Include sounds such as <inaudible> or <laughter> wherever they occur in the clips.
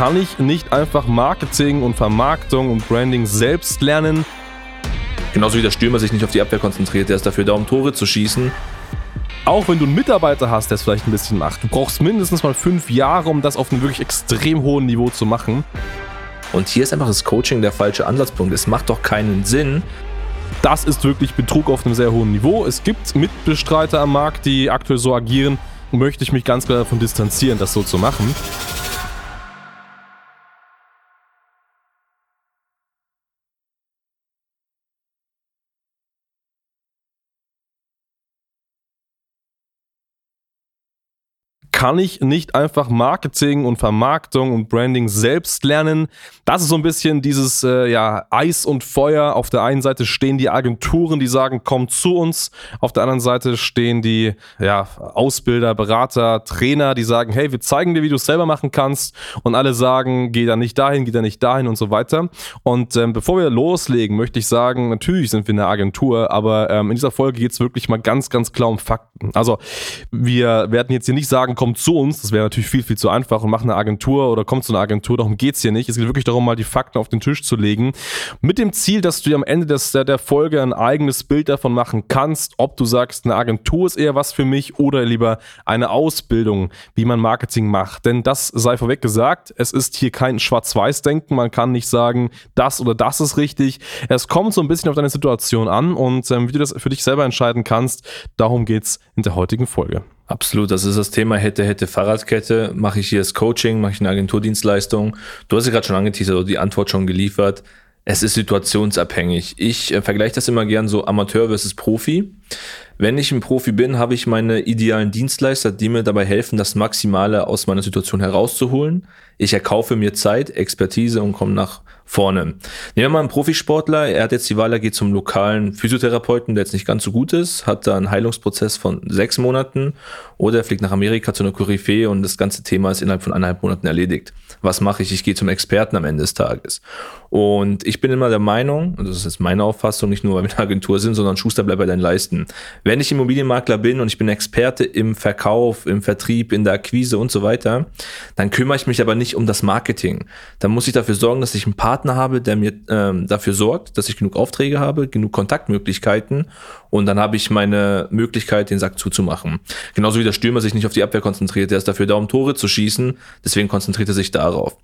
Kann ich nicht einfach Marketing und Vermarktung und Branding selbst lernen? Genauso wie der Stürmer sich nicht auf die Abwehr konzentriert, der ist dafür da, um Tore zu schießen. Auch wenn du einen Mitarbeiter hast, der es vielleicht ein bisschen macht. Du brauchst mindestens mal fünf Jahre, um das auf einem wirklich extrem hohen Niveau zu machen. Und hier ist einfach das Coaching der falsche Ansatzpunkt. Es macht doch keinen Sinn. Das ist wirklich Betrug auf einem sehr hohen Niveau. Es gibt Mitbestreiter am Markt, die aktuell so agieren. Möchte ich mich ganz klar davon distanzieren, das so zu machen. Kann ich nicht einfach Marketing und Vermarktung und Branding selbst lernen. Das ist so ein bisschen dieses äh, ja, Eis und Feuer. Auf der einen Seite stehen die Agenturen, die sagen, komm zu uns. Auf der anderen Seite stehen die ja, Ausbilder, Berater, Trainer, die sagen, hey, wir zeigen dir, wie du es selber machen kannst. Und alle sagen, geh da nicht dahin, geh da nicht dahin und so weiter. Und ähm, bevor wir loslegen, möchte ich sagen, natürlich sind wir eine Agentur, aber ähm, in dieser Folge geht es wirklich mal ganz, ganz klar um Fakten. Also wir werden jetzt hier nicht sagen, komm kommt zu uns, das wäre natürlich viel, viel zu einfach und macht eine Agentur oder kommt zu einer Agentur, darum geht es hier nicht. Es geht wirklich darum, mal die Fakten auf den Tisch zu legen, mit dem Ziel, dass du dir am Ende des, der, Folge ein eigenes Bild davon machen kannst, ob du sagst, eine Agentur ist eher was für mich oder lieber eine Ausbildung, wie man Marketing macht. Denn das sei vorweg gesagt, es ist hier kein Schwarz-Weiß-Denken, man kann nicht sagen, das oder das ist richtig. Es kommt so ein bisschen auf deine Situation an und ähm, wie du das für dich selber entscheiden kannst, darum geht es in der heutigen Folge. Absolut, das ist das Thema hätte, hätte Fahrradkette. Mache ich hier das Coaching, mache ich eine Agenturdienstleistung. Du hast ja gerade schon angeteasert oder die Antwort schon geliefert. Es ist situationsabhängig. Ich äh, vergleiche das immer gern so Amateur versus Profi. Wenn ich ein Profi bin, habe ich meine idealen Dienstleister, die mir dabei helfen, das Maximale aus meiner Situation herauszuholen. Ich erkaufe mir Zeit, Expertise und komme nach vorne. Nehmen wir mal einen Profisportler, er hat jetzt die Wahl, er geht zum lokalen Physiotherapeuten, der jetzt nicht ganz so gut ist, hat da einen Heilungsprozess von sechs Monaten oder er fliegt nach Amerika zu einer Koryphäe und das ganze Thema ist innerhalb von eineinhalb Monaten erledigt. Was mache ich? Ich gehe zum Experten am Ende des Tages. Und ich bin immer der Meinung, und das ist meine Auffassung, nicht nur weil wir eine Agentur sind, sondern Schuster bleibt bei deinen Leisten. Wenn ich Immobilienmakler bin und ich bin Experte im Verkauf, im Vertrieb, in der Akquise und so weiter, dann kümmere ich mich aber nicht um das Marketing. Dann muss ich dafür sorgen, dass ich einen Partner habe, der mir ähm, dafür sorgt, dass ich genug Aufträge habe, genug Kontaktmöglichkeiten und dann habe ich meine Möglichkeit, den Sack zuzumachen. Genauso wie der Stürmer sich nicht auf die Abwehr konzentriert, der ist dafür da, um Tore zu schießen, deswegen konzentriert er sich darauf.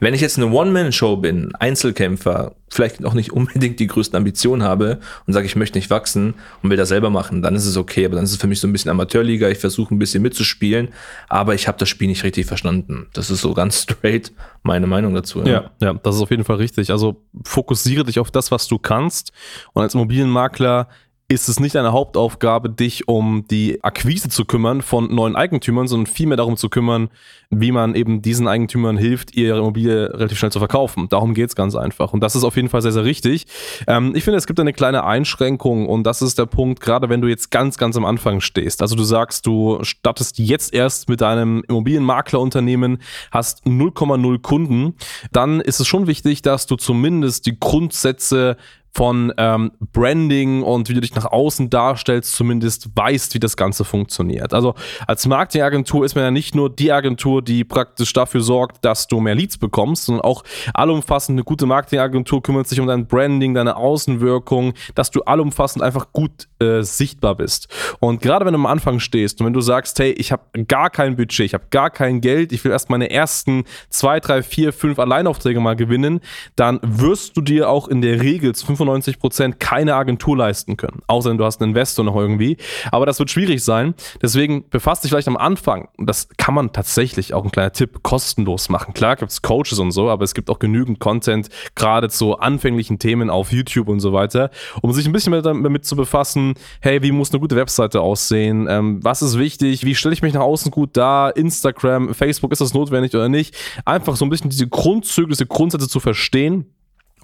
Wenn ich jetzt eine One-Man-Show bin, Einzelkämpfer, vielleicht auch nicht <laughs> unbedingt die größten Ambitionen habe und sage, ich möchte nicht wachsen und will das selber machen, dann ist es okay, aber dann ist es für mich so ein bisschen Amateurliga, ich versuche ein bisschen mitzuspielen, aber ich habe das Spiel nicht richtig verstanden. Das ist so ganz <laughs> straight meine Meinung dazu. Ja. ja, ja, das ist auf jeden Fall richtig. Also fokussiere dich auf das, was du kannst und als Immobilienmakler ist es nicht deine Hauptaufgabe, dich um die Akquise zu kümmern von neuen Eigentümern, sondern vielmehr darum zu kümmern, wie man eben diesen Eigentümern hilft, ihre Immobilie relativ schnell zu verkaufen. Darum geht es ganz einfach. Und das ist auf jeden Fall sehr, sehr richtig. Ähm, ich finde, es gibt eine kleine Einschränkung und das ist der Punkt, gerade wenn du jetzt ganz, ganz am Anfang stehst. Also du sagst, du startest jetzt erst mit deinem Immobilienmaklerunternehmen, hast 0,0 Kunden, dann ist es schon wichtig, dass du zumindest die Grundsätze von ähm, Branding und wie du dich nach außen darstellst, zumindest weißt, wie das Ganze funktioniert. Also als Marketingagentur ist man ja nicht nur die Agentur, die praktisch dafür sorgt, dass du mehr Leads bekommst, sondern auch allumfassend eine gute Marketingagentur kümmert sich um dein Branding, deine Außenwirkung, dass du allumfassend einfach gut äh, sichtbar bist. Und gerade wenn du am Anfang stehst und wenn du sagst, hey, ich habe gar kein Budget, ich habe gar kein Geld, ich will erst meine ersten zwei, drei, vier, fünf Alleinaufträge mal gewinnen, dann wirst du dir auch in der Regel zu 95 Prozent keine Agentur leisten können. Außer du hast einen Investor noch irgendwie. Aber das wird schwierig sein. Deswegen befasst dich vielleicht am Anfang, das kann man tatsächlich, auch ein kleiner Tipp, kostenlos machen. Klar gibt es Coaches und so, aber es gibt auch genügend Content, gerade zu anfänglichen Themen auf YouTube und so weiter, um sich ein bisschen damit zu befassen, hey, wie muss eine gute Webseite aussehen? Ähm, was ist wichtig? Wie stelle ich mich nach außen gut dar? Instagram, Facebook, ist das notwendig oder nicht? Einfach so ein bisschen diese Grundzüge, diese Grundsätze zu verstehen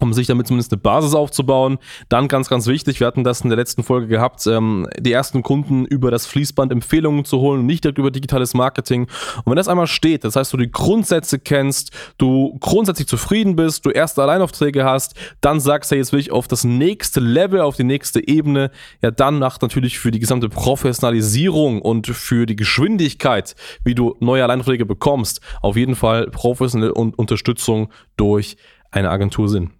um sich damit zumindest eine Basis aufzubauen. Dann ganz, ganz wichtig, wir hatten das in der letzten Folge gehabt, ähm, die ersten Kunden über das Fließband Empfehlungen zu holen und nicht direkt über digitales Marketing. Und wenn das einmal steht, das heißt, du die Grundsätze kennst, du grundsätzlich zufrieden bist, du erste Alleinaufträge hast, dann sagst du, jetzt will ich auf das nächste Level, auf die nächste Ebene, ja dann nach natürlich für die gesamte Professionalisierung und für die Geschwindigkeit, wie du neue Alleinaufträge bekommst, auf jeden Fall professionelle Unterstützung durch eine Agentur Sinn.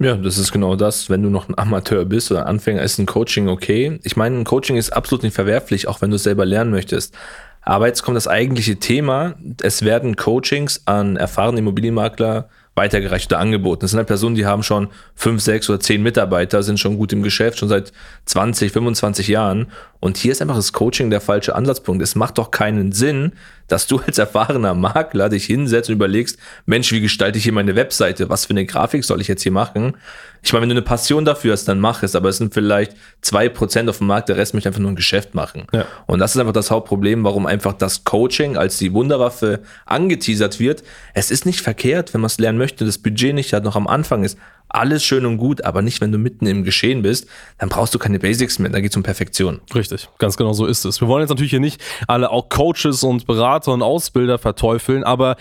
Ja, das ist genau das. Wenn du noch ein Amateur bist oder Anfänger, ist ein Coaching okay. Ich meine, ein Coaching ist absolut nicht verwerflich, auch wenn du es selber lernen möchtest. Aber jetzt kommt das eigentliche Thema. Es werden Coachings an erfahrene Immobilienmakler weitergereicht oder angeboten. Das sind halt Personen, die haben schon fünf, sechs oder zehn Mitarbeiter, sind schon gut im Geschäft, schon seit 20, 25 Jahren. Und hier ist einfach das Coaching der falsche Ansatzpunkt. Es macht doch keinen Sinn, dass du als erfahrener Makler dich hinsetzt und überlegst, Mensch, wie gestalte ich hier meine Webseite? Was für eine Grafik soll ich jetzt hier machen? Ich meine, wenn du eine Passion dafür hast, dann mach es, aber es sind vielleicht zwei Prozent auf dem Markt, der Rest möchte einfach nur ein Geschäft machen. Ja. Und das ist einfach das Hauptproblem, warum einfach das Coaching als die Wunderwaffe angeteasert wird. Es ist nicht verkehrt, wenn man es lernen möchte, das Budget nicht hat, noch am Anfang ist alles schön und gut, aber nicht, wenn du mitten im Geschehen bist, dann brauchst du keine Basics mehr, da geht es um Perfektion. Richtig, ganz genau so ist es. Wir wollen jetzt natürlich hier nicht alle auch Coaches und Berater und Ausbilder verteufeln, aber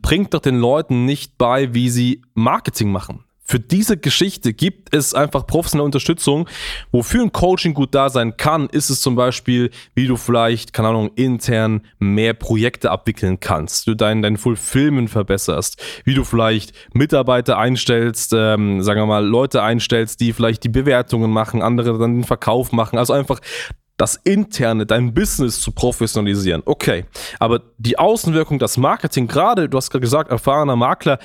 bringt doch den Leuten nicht bei, wie sie Marketing machen für diese Geschichte gibt es einfach professionelle Unterstützung. Wofür ein Coaching gut da sein kann, ist es zum Beispiel, wie du vielleicht, keine Ahnung, intern mehr Projekte abwickeln kannst, du dein, dein Fulfillment verbesserst, wie du vielleicht Mitarbeiter einstellst, ähm, sagen wir mal, Leute einstellst, die vielleicht die Bewertungen machen, andere dann den Verkauf machen. Also einfach das Interne, dein Business zu professionalisieren. Okay, aber die Außenwirkung, das Marketing, gerade, du hast gerade gesagt, erfahrener Makler,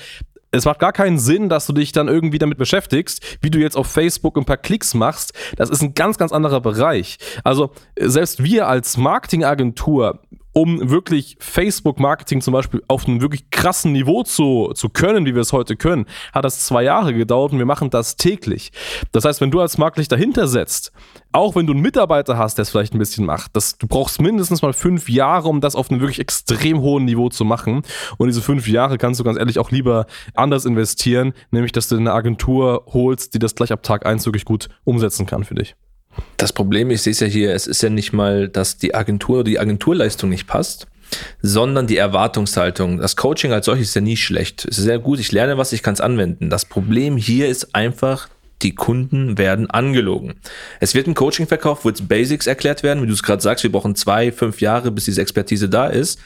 es macht gar keinen Sinn, dass du dich dann irgendwie damit beschäftigst, wie du jetzt auf Facebook ein paar Klicks machst. Das ist ein ganz, ganz anderer Bereich. Also selbst wir als Marketingagentur um wirklich Facebook-Marketing zum Beispiel auf einem wirklich krassen Niveau zu, zu können, wie wir es heute können, hat das zwei Jahre gedauert und wir machen das täglich. Das heißt, wenn du als Markt dich dahinter setzt, auch wenn du einen Mitarbeiter hast, der es vielleicht ein bisschen macht, das, du brauchst mindestens mal fünf Jahre, um das auf einem wirklich extrem hohen Niveau zu machen. Und diese fünf Jahre kannst du ganz ehrlich auch lieber anders investieren, nämlich dass du eine Agentur holst, die das gleich ab Tag eins wirklich gut umsetzen kann für dich. Das Problem, ich sehe es ja hier, es ist ja nicht mal, dass die Agentur oder die Agenturleistung nicht passt, sondern die Erwartungshaltung. Das Coaching als solches ist ja nie schlecht. Es ist sehr gut, ich lerne was, ich kann es anwenden. Das Problem hier ist einfach, die Kunden werden angelogen. Es wird ein Coaching verkauft, wo jetzt Basics erklärt werden, wie du es gerade sagst, wir brauchen zwei, fünf Jahre, bis diese Expertise da ist.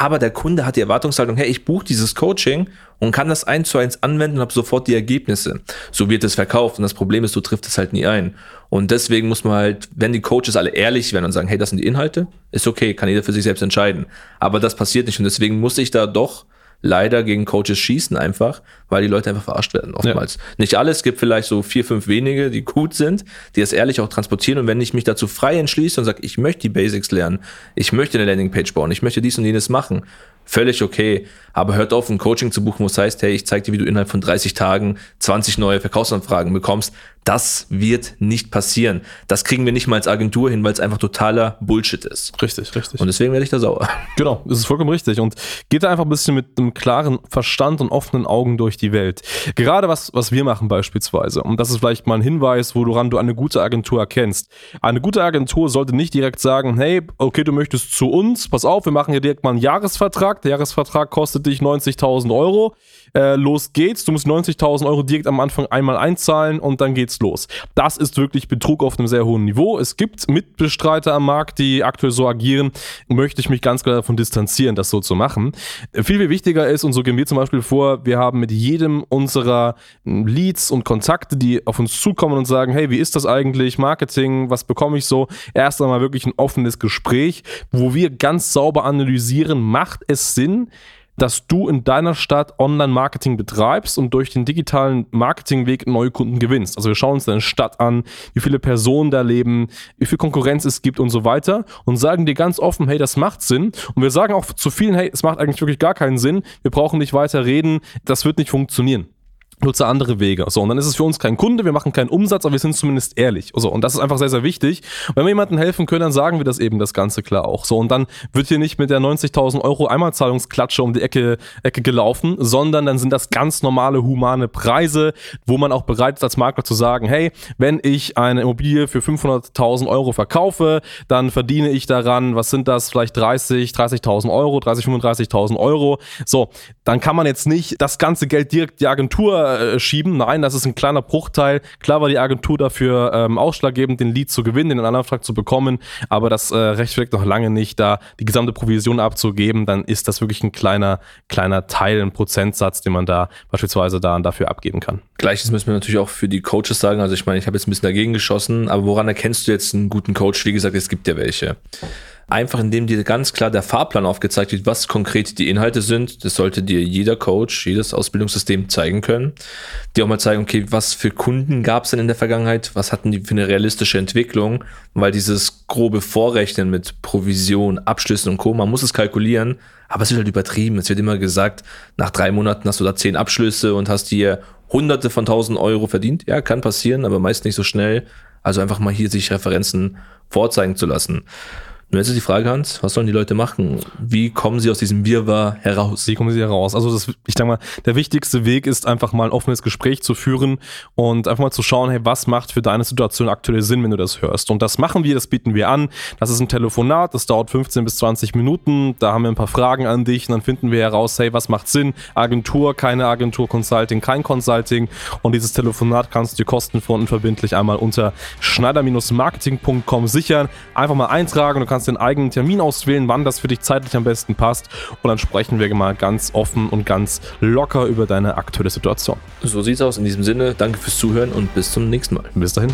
Aber der Kunde hat die Erwartungshaltung, hey, ich buche dieses Coaching und kann das eins zu eins anwenden und habe sofort die Ergebnisse. So wird es verkauft und das Problem ist, du triffst es halt nie ein. Und deswegen muss man halt, wenn die Coaches alle ehrlich werden und sagen, hey, das sind die Inhalte, ist okay, kann jeder für sich selbst entscheiden. Aber das passiert nicht und deswegen muss ich da doch leider gegen Coaches schießen einfach, weil die Leute einfach verarscht werden oftmals. Ja. Nicht alles, gibt vielleicht so vier, fünf wenige, die gut sind, die das ehrlich auch transportieren und wenn ich mich dazu frei entschließe und sage, ich möchte die Basics lernen, ich möchte eine Landingpage bauen, ich möchte dies und jenes machen, völlig okay. Aber hört auf, ein Coaching zu buchen, wo es heißt, hey, ich zeige dir, wie du innerhalb von 30 Tagen 20 neue Verkaufsanfragen bekommst. Das wird nicht passieren. Das kriegen wir nicht mal als Agentur hin, weil es einfach totaler Bullshit ist. Richtig, richtig. Und deswegen werde ich da sauer. <laughs> Genau, das ist vollkommen richtig. Und geht da einfach ein bisschen mit einem klaren Verstand und offenen Augen durch die Welt. Gerade was, was wir machen beispielsweise. Und das ist vielleicht mal ein Hinweis, woran du eine gute Agentur erkennst. Eine gute Agentur sollte nicht direkt sagen, hey, okay, du möchtest zu uns, pass auf, wir machen hier direkt mal einen Jahresvertrag. Der Jahresvertrag kostet dich 90.000 Euro. Äh, los geht's. Du musst 90.000 Euro direkt am Anfang einmal einzahlen und dann geht's los. Das ist wirklich Betrug auf einem sehr hohen Niveau. Es gibt Mitbestreiter am Markt, die aktuell so agieren. Möchte ich mich ganz klar davon distanzieren, das so zu machen. Viel, viel wichtiger ist, und so gehen wir zum Beispiel vor, wir haben mit jedem unserer Leads und Kontakte, die auf uns zukommen und sagen, hey, wie ist das eigentlich? Marketing, was bekomme ich so? Erst einmal wirklich ein offenes Gespräch, wo wir ganz sauber analysieren, macht es Sinn, dass du in deiner Stadt Online-Marketing betreibst und durch den digitalen Marketingweg neue Kunden gewinnst. Also wir schauen uns deine Stadt an, wie viele Personen da leben, wie viel Konkurrenz es gibt und so weiter und sagen dir ganz offen, hey, das macht Sinn. Und wir sagen auch zu vielen, hey, es macht eigentlich wirklich gar keinen Sinn, wir brauchen nicht weiter reden, das wird nicht funktionieren. Nutze andere Wege. So, und dann ist es für uns kein Kunde, wir machen keinen Umsatz, aber wir sind zumindest ehrlich. So, und das ist einfach sehr, sehr wichtig. Wenn wir jemandem helfen können, dann sagen wir das eben das Ganze klar auch. So, und dann wird hier nicht mit der 90.000 Euro Einmalzahlungsklatsche um die Ecke, Ecke gelaufen, sondern dann sind das ganz normale, humane Preise, wo man auch bereit ist, als Makler zu sagen, hey, wenn ich eine Immobilie für 500.000 Euro verkaufe, dann verdiene ich daran, was sind das, vielleicht 30, 30.000 Euro, 30, 35.000 Euro. So, dann kann man jetzt nicht das ganze Geld direkt die Agentur äh, schieben. Nein, das ist ein kleiner Bruchteil. Klar war die Agentur dafür ähm, ausschlaggebend, den Lead zu gewinnen, den Antrag zu bekommen, aber das äh, rechtfertigt noch lange nicht, da die gesamte Provision abzugeben. Dann ist das wirklich ein kleiner, kleiner Teil, ein Prozentsatz, den man da beispielsweise da dafür abgeben kann. Gleiches müssen wir natürlich auch für die Coaches sagen. Also ich meine, ich habe jetzt ein bisschen dagegen geschossen, aber woran erkennst du jetzt einen guten Coach? Wie gesagt, es gibt ja welche. Einfach indem dir ganz klar der Fahrplan aufgezeigt wird, was konkret die Inhalte sind. Das sollte dir jeder Coach, jedes Ausbildungssystem zeigen können. Dir auch mal zeigen, okay, was für Kunden gab es denn in der Vergangenheit? Was hatten die für eine realistische Entwicklung? Weil dieses grobe Vorrechnen mit Provision, Abschlüssen und Co., man muss es kalkulieren, aber es wird halt übertrieben. Es wird immer gesagt, nach drei Monaten hast du da zehn Abschlüsse und hast dir hunderte von tausend Euro verdient. Ja, kann passieren, aber meist nicht so schnell. Also einfach mal hier sich Referenzen vorzeigen zu lassen. Nun jetzt ist die Frage, Hans, was sollen die Leute machen? Wie kommen sie aus diesem Wirrwarr heraus? Wie kommen sie heraus? Also das, ich denke mal, der wichtigste Weg ist einfach mal ein offenes Gespräch zu führen und einfach mal zu schauen, hey, was macht für deine Situation aktuell Sinn, wenn du das hörst? Und das machen wir, das bieten wir an. Das ist ein Telefonat, das dauert 15 bis 20 Minuten. Da haben wir ein paar Fragen an dich und dann finden wir heraus, hey, was macht Sinn? Agentur, keine Agentur, Consulting, kein Consulting. Und dieses Telefonat kannst du kostenfrei und verbindlich einmal unter schneider-marketing.com sichern. Einfach mal eintragen, du kannst kannst den eigenen Termin auswählen, wann das für dich zeitlich am besten passt. Und dann sprechen wir mal ganz offen und ganz locker über deine aktuelle Situation. So sieht's aus. In diesem Sinne, danke fürs Zuhören und bis zum nächsten Mal. Bis dahin.